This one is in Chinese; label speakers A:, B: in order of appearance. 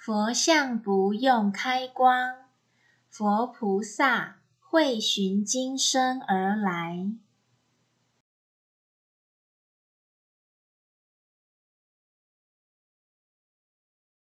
A: 佛像不用开光佛菩萨会寻今生而来。